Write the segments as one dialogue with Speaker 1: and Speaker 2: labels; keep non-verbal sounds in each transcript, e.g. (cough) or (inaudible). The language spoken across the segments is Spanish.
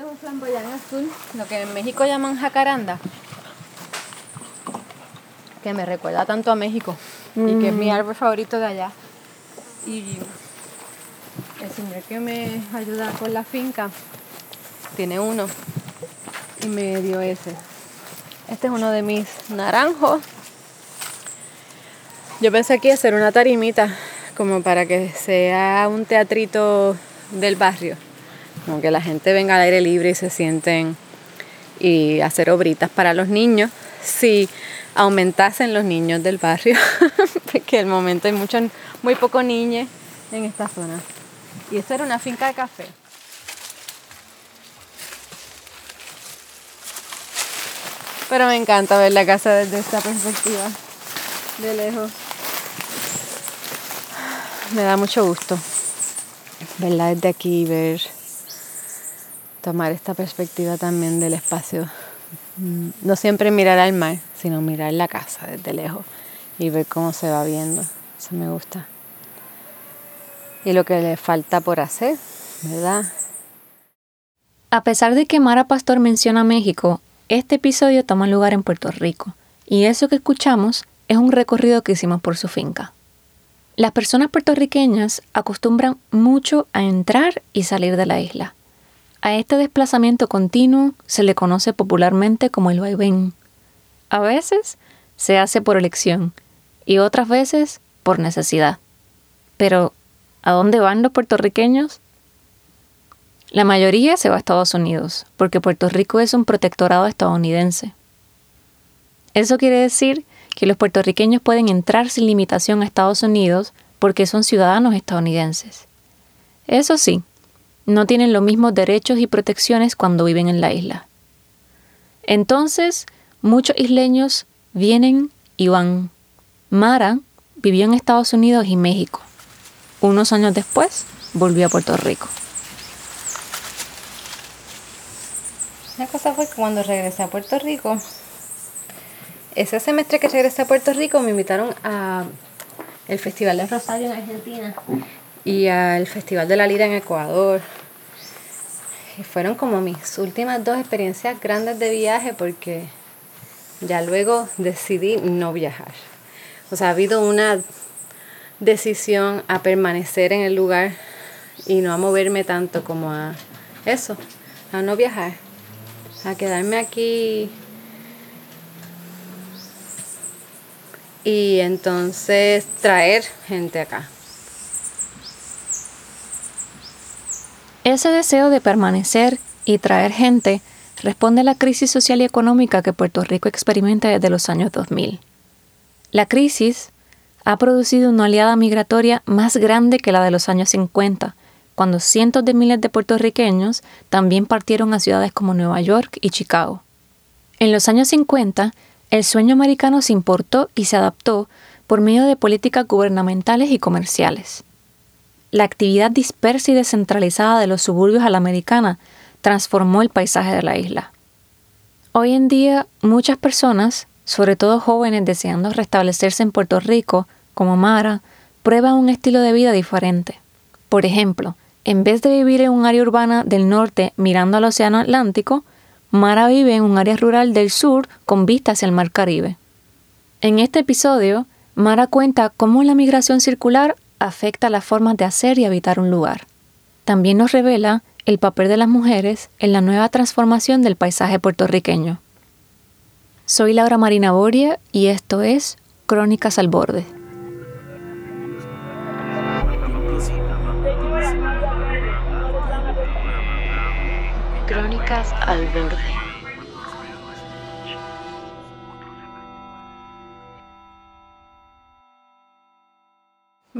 Speaker 1: Este es un flamboyán azul, lo que en México llaman jacaranda. Que me recuerda tanto a México. Y que es mi árbol favorito de allá. Y el señor que me ayuda con la finca tiene uno. Y me dio ese. Este es uno de mis naranjos. Yo pensé aquí hacer una tarimita como para que sea un teatrito del barrio. Como que la gente venga al aire libre y se sienten y hacer obritas para los niños. Si aumentasen los niños del barrio, (laughs) porque el momento hay muchos, muy pocos niños en esta zona. Y esto era una finca de café. Pero me encanta ver la casa desde esta perspectiva, de lejos. Me da mucho gusto verla desde aquí, ver, tomar esta perspectiva también del espacio. Mm, no siempre mirar al mar, sino mirar la casa desde lejos y ver cómo se va viendo. Eso me gusta. Y lo que le falta por hacer, ¿verdad?
Speaker 2: A pesar de que Mara Pastor menciona México, este episodio toma lugar en Puerto Rico, y eso que escuchamos es un recorrido que hicimos por su finca. Las personas puertorriqueñas acostumbran mucho a entrar y salir de la isla. A este desplazamiento continuo se le conoce popularmente como el vaivén. A veces se hace por elección y otras veces por necesidad. Pero, ¿a dónde van los puertorriqueños? La mayoría se va a Estados Unidos, porque Puerto Rico es un protectorado estadounidense. Eso quiere decir que los puertorriqueños pueden entrar sin limitación a Estados Unidos porque son ciudadanos estadounidenses. Eso sí, no tienen los mismos derechos y protecciones cuando viven en la isla. Entonces, muchos isleños vienen y van. Mara vivió en Estados Unidos y México. Unos años después, volvió a Puerto Rico.
Speaker 1: La cosa fue que cuando regresé a Puerto Rico, ese semestre que regresé a Puerto Rico me invitaron a el Festival de Rosario en Argentina y al Festival de la Lira en Ecuador. Fueron como mis últimas dos experiencias grandes de viaje porque ya luego decidí no viajar. O sea, ha habido una decisión a permanecer en el lugar y no a moverme tanto como a eso, a no viajar a quedarme aquí y entonces traer gente acá.
Speaker 2: Ese deseo de permanecer y traer gente responde a la crisis social y económica que Puerto Rico experimenta desde los años 2000. La crisis ha producido una oleada migratoria más grande que la de los años 50, cuando cientos de miles de puertorriqueños también partieron a ciudades como Nueva York y Chicago. En los años 50, el sueño americano se importó y se adaptó por medio de políticas gubernamentales y comerciales. La actividad dispersa y descentralizada de los suburbios a la transformó el paisaje de la isla. Hoy en día, muchas personas, sobre todo jóvenes deseando restablecerse en Puerto Rico, como Mara, prueban un estilo de vida diferente. Por ejemplo, en vez de vivir en un área urbana del norte mirando al Océano Atlántico, Mara vive en un área rural del sur con vista hacia el Mar Caribe. En este episodio, Mara cuenta cómo la migración circular afecta las formas de hacer y habitar un lugar. También nos revela el papel de las mujeres en la nueva transformación del paisaje puertorriqueño. Soy Laura Marina Boria y esto es Crónicas al Borde. Crónicas al Borde.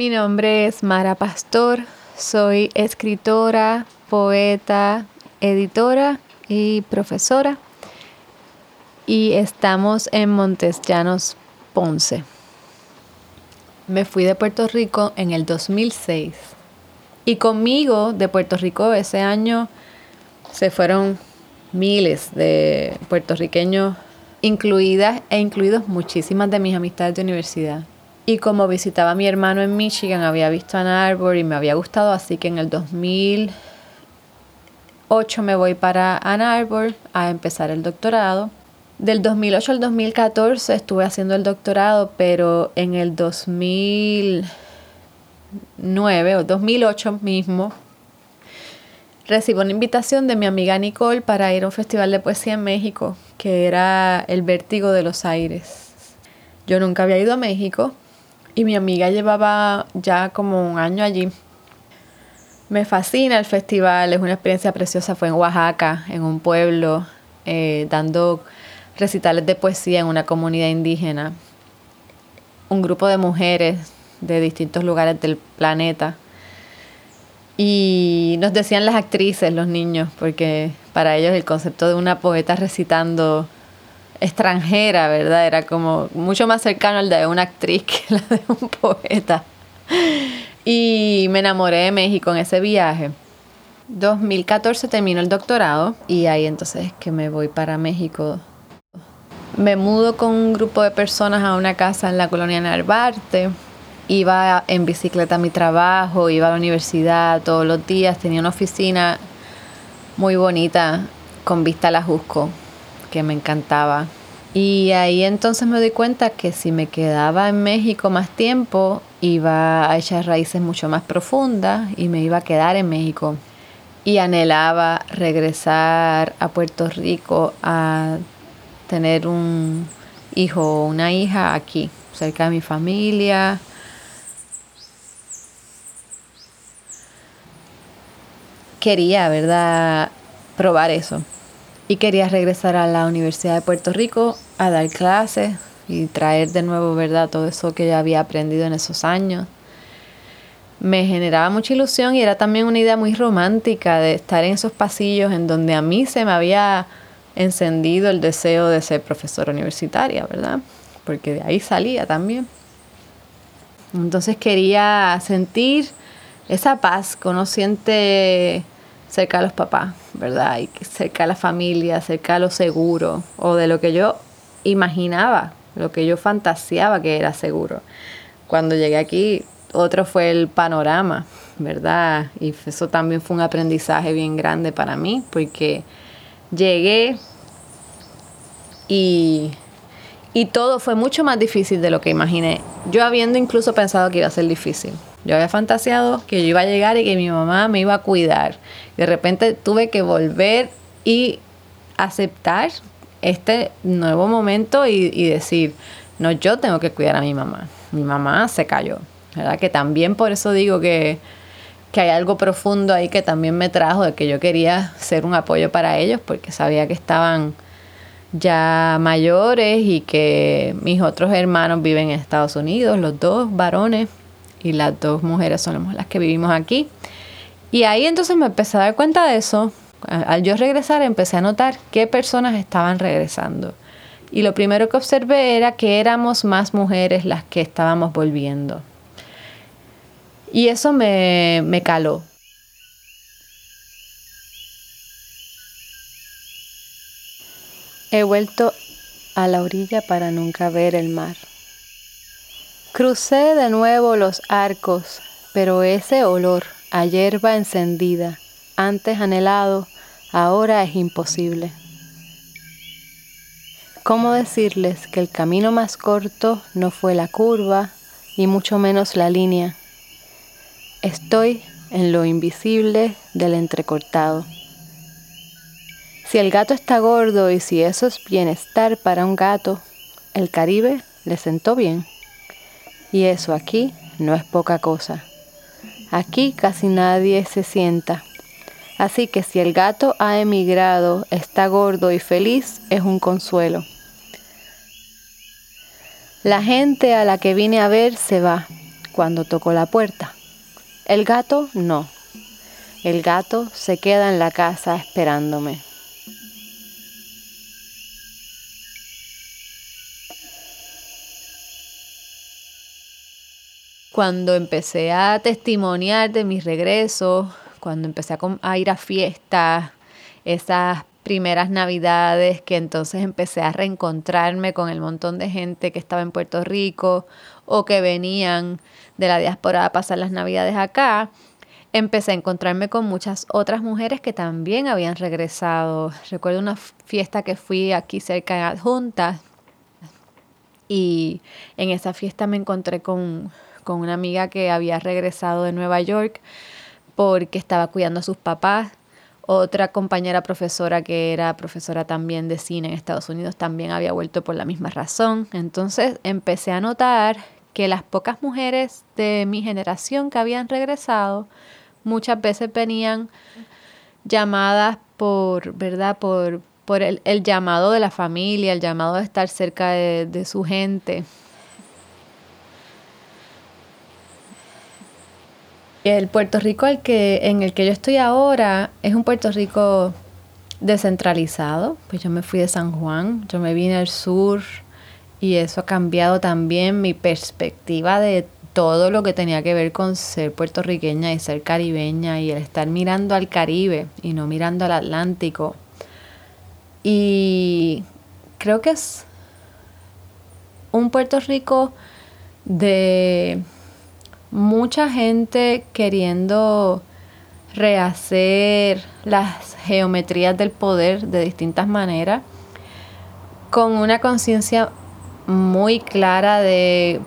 Speaker 1: Mi nombre es Mara Pastor, soy escritora, poeta, editora y profesora y estamos en Montes Llanos, Ponce. Me fui de Puerto Rico en el 2006 y conmigo de Puerto Rico ese año se fueron miles de puertorriqueños, incluidas e incluidos muchísimas de mis amistades de universidad. Y como visitaba a mi hermano en Michigan, había visto Ann Arbor y me había gustado, así que en el 2008 2008 me voy para Ann Arbor a empezar el doctorado. Del 2008 al 2014 estuve haciendo el doctorado, pero en el 2009 o 2008 mismo recibo una invitación de mi amiga Nicole para ir a un festival de poesía en México, que era El Vértigo de los Aires. Yo nunca había ido a México y mi amiga llevaba ya como un año allí. Me fascina el festival, es una experiencia preciosa. Fue en Oaxaca, en un pueblo, eh, dando recitales de poesía en una comunidad indígena. Un grupo de mujeres de distintos lugares del planeta. Y nos decían las actrices, los niños, porque para ellos el concepto de una poeta recitando extranjera, ¿verdad? Era como mucho más cercano al de una actriz (laughs) que la de un poeta. Y me enamoré de México en ese viaje. 2014 terminó el doctorado y ahí entonces es que me voy para México me mudo con un grupo de personas a una casa en la colonia Narvarte. Iba en bicicleta a mi trabajo, iba a la universidad todos los días, tenía una oficina muy bonita con vista a la Jusco, que me encantaba. Y ahí entonces me doy cuenta que si me quedaba en México más tiempo, iba a echar raíces mucho más profundas y me iba a quedar en México. Y anhelaba regresar a Puerto Rico a tener un hijo o una hija aquí, cerca de mi familia. Quería, ¿verdad?, probar eso. Y quería regresar a la Universidad de Puerto Rico a dar clases y traer de nuevo, ¿verdad?, todo eso que ya había aprendido en esos años. Me generaba mucha ilusión y era también una idea muy romántica de estar en esos pasillos en donde a mí se me había encendido el deseo de ser profesora universitaria, ¿verdad? Porque de ahí salía también. Entonces quería sentir esa paz que cerca de los papás, ¿verdad? Y cerca de la familia, cerca de lo seguro, o de lo que yo imaginaba, lo que yo fantaseaba que era seguro. Cuando llegué aquí, otro fue el panorama, ¿verdad? Y eso también fue un aprendizaje bien grande para mí, porque llegué y, todo fue mucho más difícil de lo que imaginé. Yo habiendo incluso pensado que iba a ser difícil. Yo había fantaseado que yo iba a llegar y que mi mamá me iba a cuidar. De repente tuve que volver y aceptar este nuevo momento y, decir, no, yo tengo que cuidar a mi mamá. Mi mamá se cayó. ¿Verdad? Que también por eso digo que que hay algo profundo ahí que también me trajo de que yo quería ser un apoyo para ellos porque sabía que estaban ya mayores y que mis otros hermanos viven en Estados Unidos, los dos varones y las dos mujeres son las que vivimos aquí. Y ahí entonces me empecé a dar cuenta de eso. Al yo regresar empecé a notar qué personas estaban regresando. Y lo primero que observé era que éramos más mujeres las que estábamos volviendo. Y eso me, me caló. He vuelto a la orilla para nunca ver el mar. Crucé de nuevo los arcos, pero ese olor a hierba encendida, antes anhelado, ahora es imposible. ¿Cómo decirles que el camino más corto no fue la curva y mucho menos la línea? Estoy en lo invisible del entrecortado. Si el gato está gordo y si eso es bienestar para un gato, el Caribe le sentó bien. Y eso aquí no es poca cosa. Aquí casi nadie se sienta. Así que si el gato ha emigrado, está gordo y feliz, es un consuelo. La gente a la que vine a ver se va cuando tocó la puerta. El gato no. El gato se queda en la casa esperándome. Cuando empecé a testimoniar de mis regresos, cuando empecé a, ir a fiestas, esas primeras navidades que entonces empecé a reencontrarme con el montón de gente que estaba en Puerto Rico o que venían de la diáspora a pasar las navidades acá, empecé a encontrarme con muchas otras mujeres que también habían regresado. Recuerdo una fiesta que fui aquí cerca de Adjunta y en esa fiesta me encontré con, con una amiga que había regresado de Nueva York porque estaba cuidando a sus papás. Otra compañera profesora que era profesora también de cine en Estados Unidos también había vuelto por la misma razón. Entonces empecé a notar que las pocas mujeres de mi generación que habían regresado muchas veces venían llamadas por, ¿verdad? Por, por el, llamado de la familia, el llamado de estar cerca de, de su gente. El Puerto Rico el que, en el que yo estoy ahora es un Puerto Rico descentralizado. Pues yo me fui de San Juan, yo me vine al sur y eso ha cambiado también mi perspectiva de todo lo que tenía que ver con ser puertorriqueña y ser caribeña y el estar mirando al Caribe y no mirando al Atlántico. Y creo que es un Puerto Rico de mucha gente queriendo rehacer las geometrías del poder de distintas maneras, con una conciencia muy clara de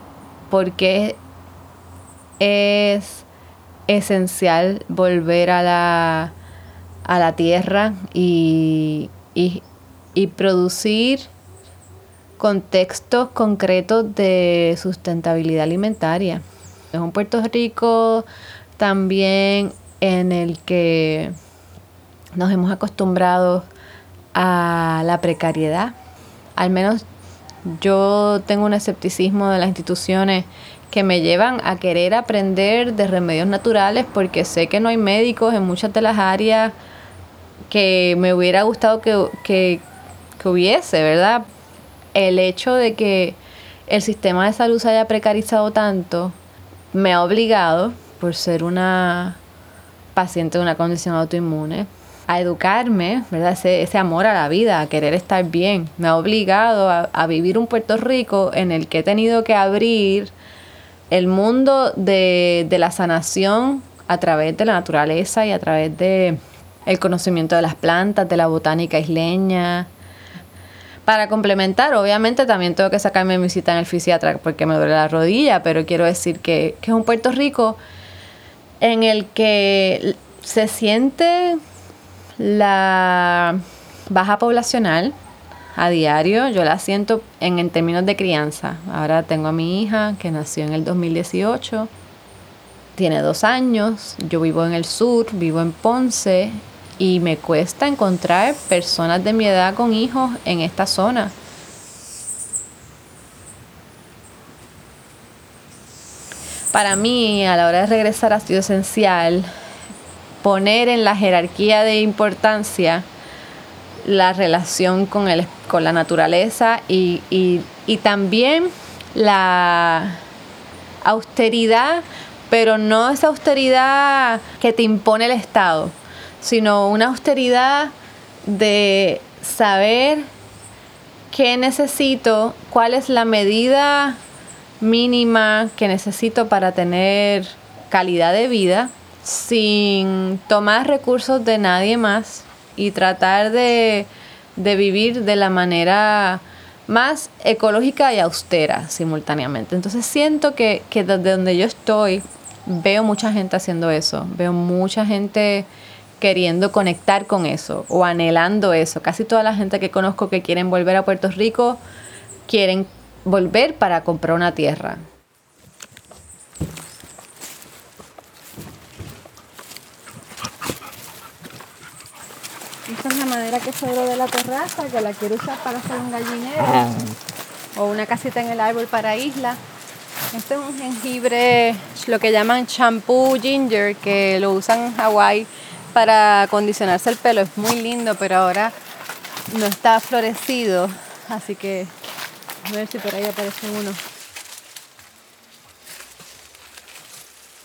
Speaker 1: por qué es esencial volver a la, a la tierra y, y producir contextos concretos de sustentabilidad alimentaria. Es un Puerto Rico también en el que nos hemos acostumbrado a la precariedad. Al menos yo tengo un escepticismo de las instituciones que me llevan a querer aprender de remedios naturales porque sé que no hay médicos en muchas de las áreas que me hubiera gustado que, que, que hubiese, ¿verdad? El hecho de que el sistema de salud se haya precarizado tanto me ha obligado, por ser una paciente de una condición autoinmune, a educarme, ¿verdad? Ese, amor a la vida, a querer estar bien. Me ha obligado a, vivir un Puerto Rico en el que he tenido que abrir el mundo de, de la sanación a través de la naturaleza y a través de el conocimiento de las plantas, de la botánica isleña, para complementar, obviamente también tengo que sacarme mi cita en el fisiatra porque me duele la rodilla, pero quiero decir que, es un Puerto Rico en el que se siente la baja poblacional a diario, yo la siento en, en, términos de crianza. Ahora tengo a mi hija que nació en el 2018, tiene dos años, yo vivo en el sur, vivo en Ponce y me cuesta encontrar personas de mi edad con hijos en esta zona. Para mí, a la hora de regresar ha sido esencial poner en la jerarquía de importancia la relación con, el, con la naturaleza y, y también la austeridad, pero no esa austeridad que te impone el Estado sino una austeridad de saber qué necesito, cuál es la medida mínima que necesito para tener calidad de vida sin tomar recursos de nadie más y tratar de, vivir de la manera más ecológica y austera simultáneamente. Entonces siento que, que desde donde yo estoy veo mucha gente haciendo eso, veo mucha gente queriendo conectar con eso o anhelando eso. Casi toda la gente que conozco que quieren volver a Puerto Rico quieren volver para comprar una tierra. Esta es la madera que sobró de la terraza, que la quiero usar para hacer un gallinero o una casita en el árbol para isla. Este es un jengibre, lo que llaman shampoo ginger, que lo usan en Hawái para acondicionarse el pelo. Es muy lindo, pero ahora no está florecido. Así que a ver si por ahí aparece uno.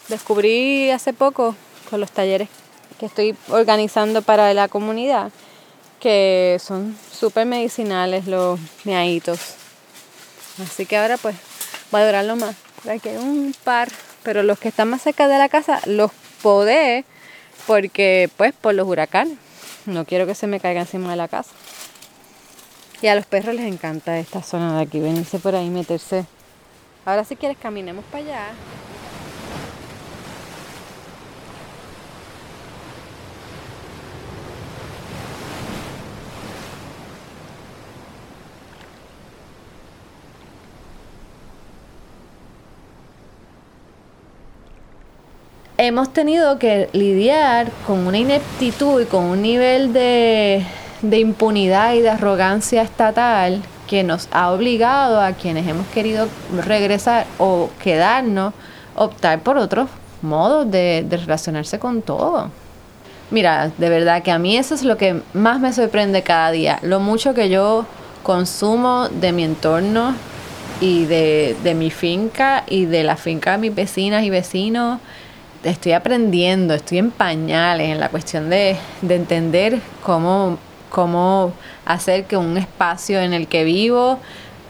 Speaker 1: Descubrí hace poco con los talleres que estoy organizando para la comunidad que son súper medicinales los miaitos. Así que ahora pues voy a durarlo más. Aquí hay un par, pero los que están más cerca de la casa los podé porque pues por los huracanes. No quiero que se me caiga encima de la casa. Y a los perros les encanta esta zona de aquí, venirse por ahí, meterse. Ahora si quieres caminemos para allá. Hemos tenido que lidiar con una ineptitud y con un nivel de, impunidad y de arrogancia estatal que nos ha obligado a quienes hemos querido regresar o quedarnos, optar por otros modos de, relacionarse con todo. Mira, de verdad que a mí eso es lo que más me sorprende cada día, lo mucho que yo consumo de mi entorno y de mi finca y de la finca de mis vecinas y vecinos estoy aprendiendo, estoy en pañales en la cuestión de, entender cómo, cómo hacer que un espacio en el que vivo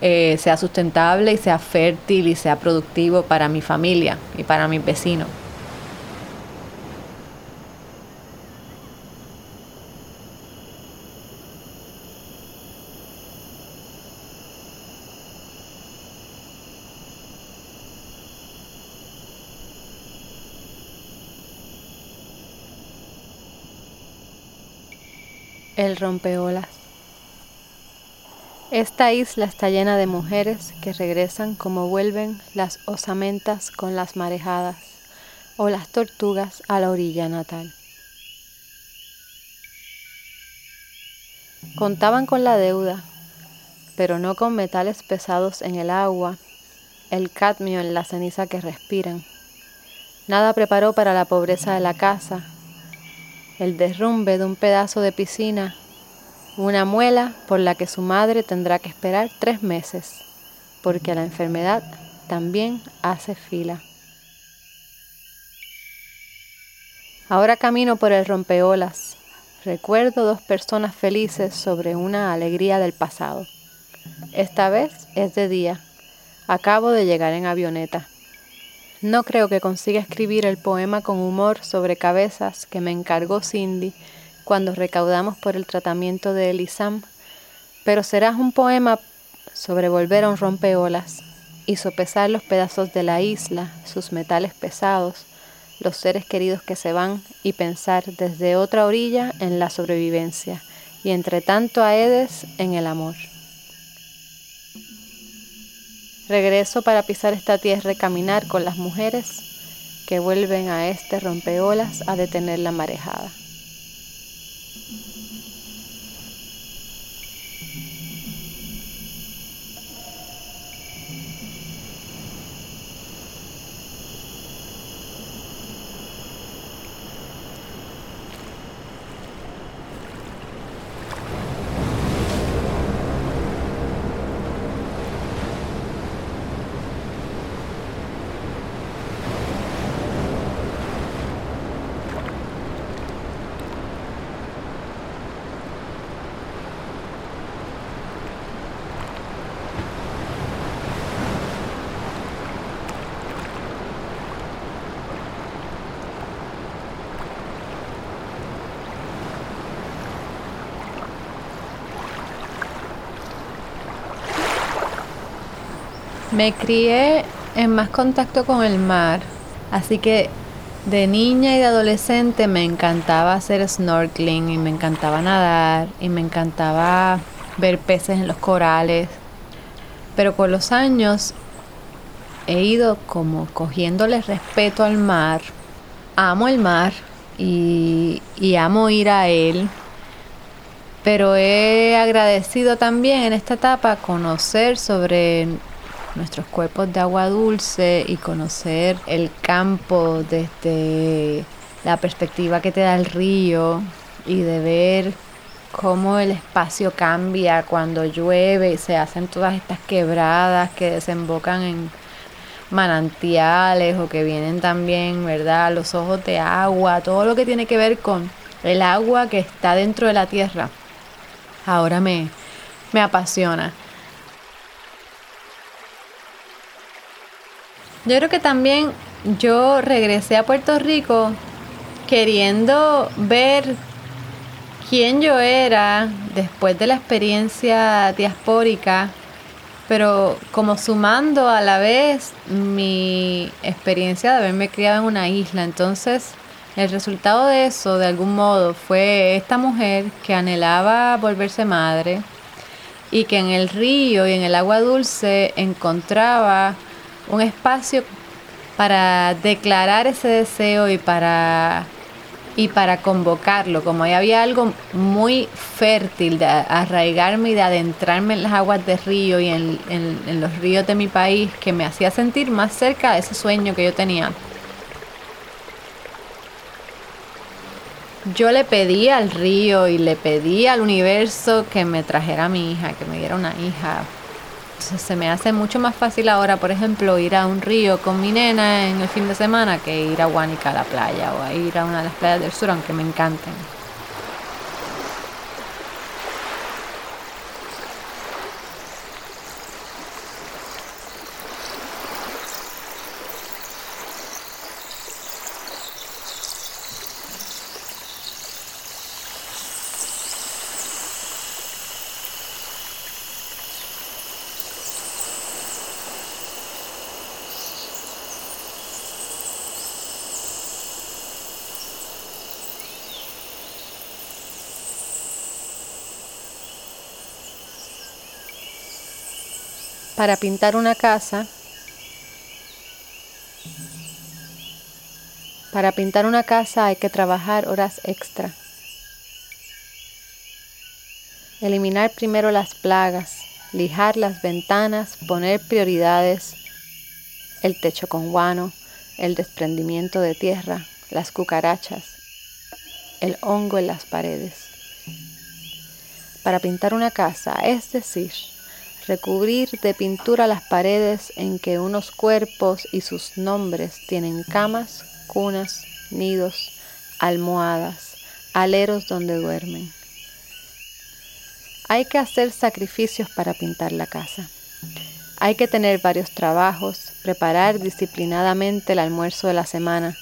Speaker 1: eh, sea sustentable y sea fértil y sea productivo para mi familia y para mis vecinos. El rompeolas. Esta isla está llena de mujeres que regresan como vuelven las osamentas con las marejadas o las tortugas a la orilla natal. Contaban con la deuda, pero no con metales pesados en el agua, el cadmio en la ceniza que respiran. Nada preparó para la pobreza de la casa, el derrumbe de un pedazo de piscina, una muela por la que su madre tendrá que esperar tres meses, porque la enfermedad también hace fila. Ahora camino por el rompeolas. Recuerdo dos personas felices sobre una alegría del pasado. Esta vez es de día. Acabo de llegar en avioneta. No creo que consiga escribir el poema con humor sobre cabezas que me encargó Cindy cuando recaudamos por el tratamiento de Elisam, pero será un poema sobre volver a un rompeolas y sopesar los pedazos de la isla, sus metales pesados, los seres queridos que se van y pensar desde otra orilla en la sobrevivencia y entre tanto a Edes en el amor. Regreso para pisar esta tierra y caminar con las mujeres que vuelven a este rompeolas a detener la marejada. Me crié en más contacto con el mar, así que de niña y de adolescente me encantaba hacer snorkeling y me encantaba nadar y me encantaba ver peces en los corales. Pero con los años he ido como cogiéndole respeto al mar. Amo el mar y, y amo ir a él. Pero he agradecido también en esta etapa conocer sobre nuestros cuerpos de agua dulce y conocer el campo desde la perspectiva que te da el río y de ver cómo el espacio cambia cuando llueve y se hacen todas estas quebradas que desembocan en manantiales o que vienen también, ¿verdad? Los ojos de agua, todo lo que tiene que ver con el agua que está dentro de la tierra. Ahora me, me apasiona. Yo creo que también yo regresé a Puerto Rico queriendo ver quién yo era después de la experiencia diaspórica, pero como sumando a la vez mi experiencia de haberme criado en una isla. Entonces, el resultado de eso, de algún modo, fue esta mujer que anhelaba volverse madre y que en el río y en el agua dulce encontraba un espacio para declarar ese deseo y para y para convocarlo, como ahí había algo muy fértil de arraigarme y de adentrarme en las aguas del río y en, en los ríos de mi país, que me hacía sentir más cerca de ese sueño que yo tenía. Yo le pedí al río y le pedí al universo que me trajera a mi hija, que me diera una hija, se me hace mucho más fácil ahora, por ejemplo, ir a un río con mi nena en el fin de semana que ir a Guanica a la playa o a ir a una de las playas del sur, aunque me encanten. Para pintar una casa, para pintar una casa hay que trabajar horas extra. Eliminar primero las plagas, lijar las ventanas, poner prioridades, el techo con guano, el desprendimiento de tierra, las cucarachas, el hongo en las paredes. Para pintar una casa, es decir, recubrir de pintura las paredes en que unos cuerpos y sus nombres tienen camas, cunas, nidos, almohadas, aleros donde duermen. Hay que hacer sacrificios para pintar la casa. Hay que tener varios trabajos, preparar disciplinadamente el almuerzo de la semana,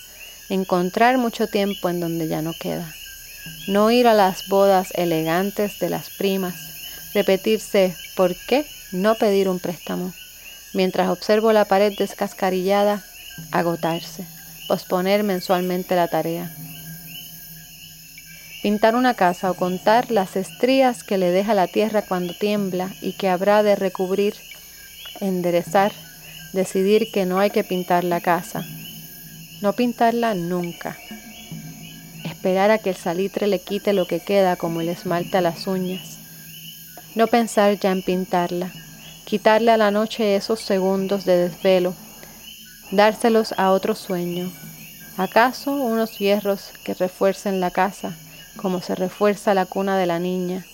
Speaker 1: encontrar mucho tiempo en donde ya no queda, no ir a las bodas elegantes de las primas, repetirse ¿por qué? No pedir un préstamo. Mientras observo la pared descascarillada, agotarse, posponer mensualmente la tarea. Pintar una casa o contar las estrías que le deja la tierra cuando tiembla y que habrá de recubrir, enderezar, decidir que no hay que pintar la casa, no pintarla nunca, esperar a que el salitre le quite lo que queda como el esmalte a las uñas, no pensar ya en pintarla, quitarle a la noche esos segundos de desvelo, dárselos a otro sueño. ¿Acaso unos hierros que refuercen la casa como se refuerza la cuna de la niña?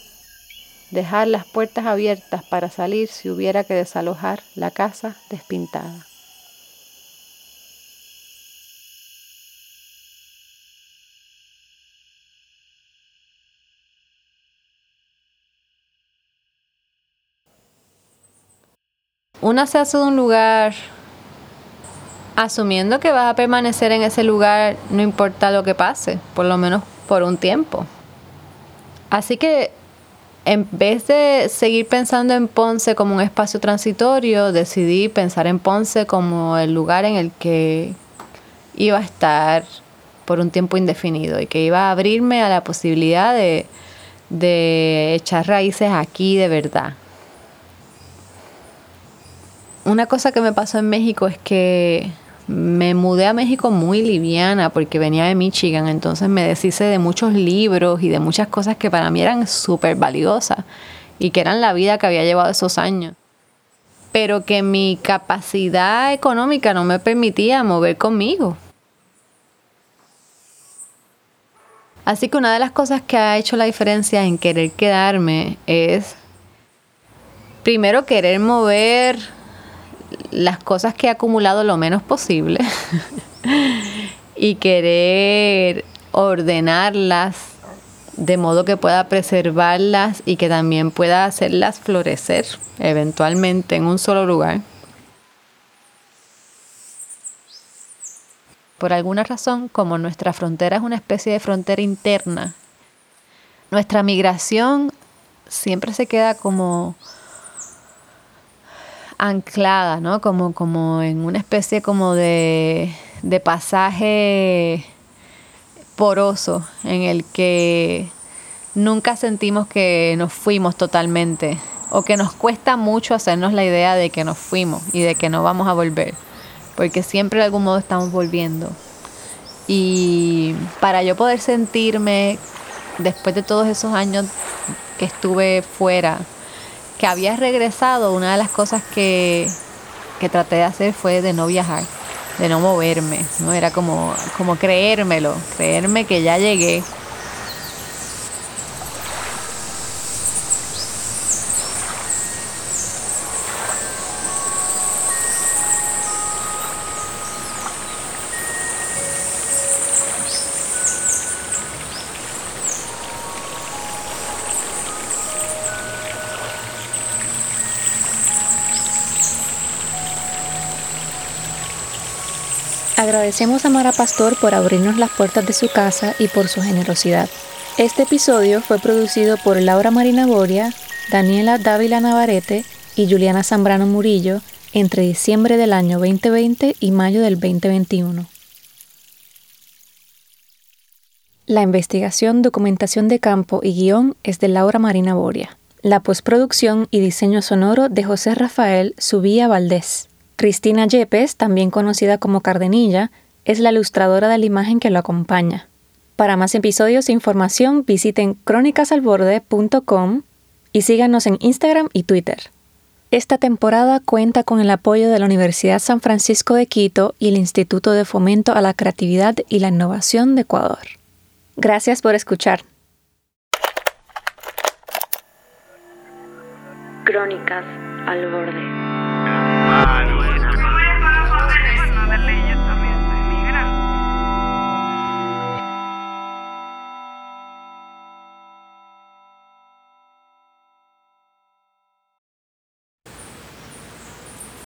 Speaker 1: Dejar las puertas abiertas para salir si hubiera que desalojar la casa despintada. Una se hace de un lugar asumiendo que vas a permanecer en ese lugar no importa lo que pase, por lo menos por un tiempo. Así que en vez de seguir pensando en Ponce como un espacio transitorio, decidí pensar en Ponce como el lugar en el que iba a estar por un tiempo indefinido y que iba a abrirme a la posibilidad de, de echar raíces aquí de verdad una cosa que me pasó en México es que me mudé a México muy liviana porque venía de Michigan, entonces me deshice de muchos libros y de muchas cosas que para mí eran súper valiosas y que eran la vida que había llevado esos años. Pero que mi capacidad económica no me permitía mover conmigo. Así que una de las cosas que ha hecho la diferencia en querer quedarme es, primero, querer mover las cosas que he acumulado lo menos posible (laughs) y querer ordenarlas de modo que pueda preservarlas y que también pueda hacerlas florecer eventualmente en un solo lugar. por alguna razón, como nuestra frontera es una especie de frontera interna, nuestra migración siempre se queda como anclada, ¿no? Como, como en una especie como de, de pasaje poroso en el que nunca sentimos que nos fuimos totalmente o que nos cuesta mucho hacernos la idea de que nos fuimos y de que no vamos a volver, porque siempre de algún modo estamos volviendo. Y para yo poder sentirme, después de todos esos años que estuve fuera, que había regresado, una de las cosas que, que traté de hacer fue de no viajar, de no moverme, ¿no? Era como, como creérmelo, creerme que ya llegué
Speaker 2: Agradecemos a Mara Pastor por abrirnos las puertas de su casa y por su generosidad. Este episodio fue producido por Laura Marina Boria, Daniela Dávila Navarrete y Juliana Zambrano Murillo entre diciembre del año 2020 y mayo del 2021. La investigación, documentación de campo y guion es de Laura Marina Boria. La postproducción y diseño sonoro de José Rafael Subía Valdés. Cristina Yepes, también conocida como Cardenilla, es la ilustradora de la imagen que lo acompaña. Para más episodios e información visiten crónicasalborde.com y síganos en Instagram y Twitter. Esta temporada cuenta con el apoyo de la Universidad San Francisco de Quito y el Instituto de Fomento a la Creatividad y la Innovación de Ecuador. Gracias por escuchar.
Speaker 3: Crónicas al borde.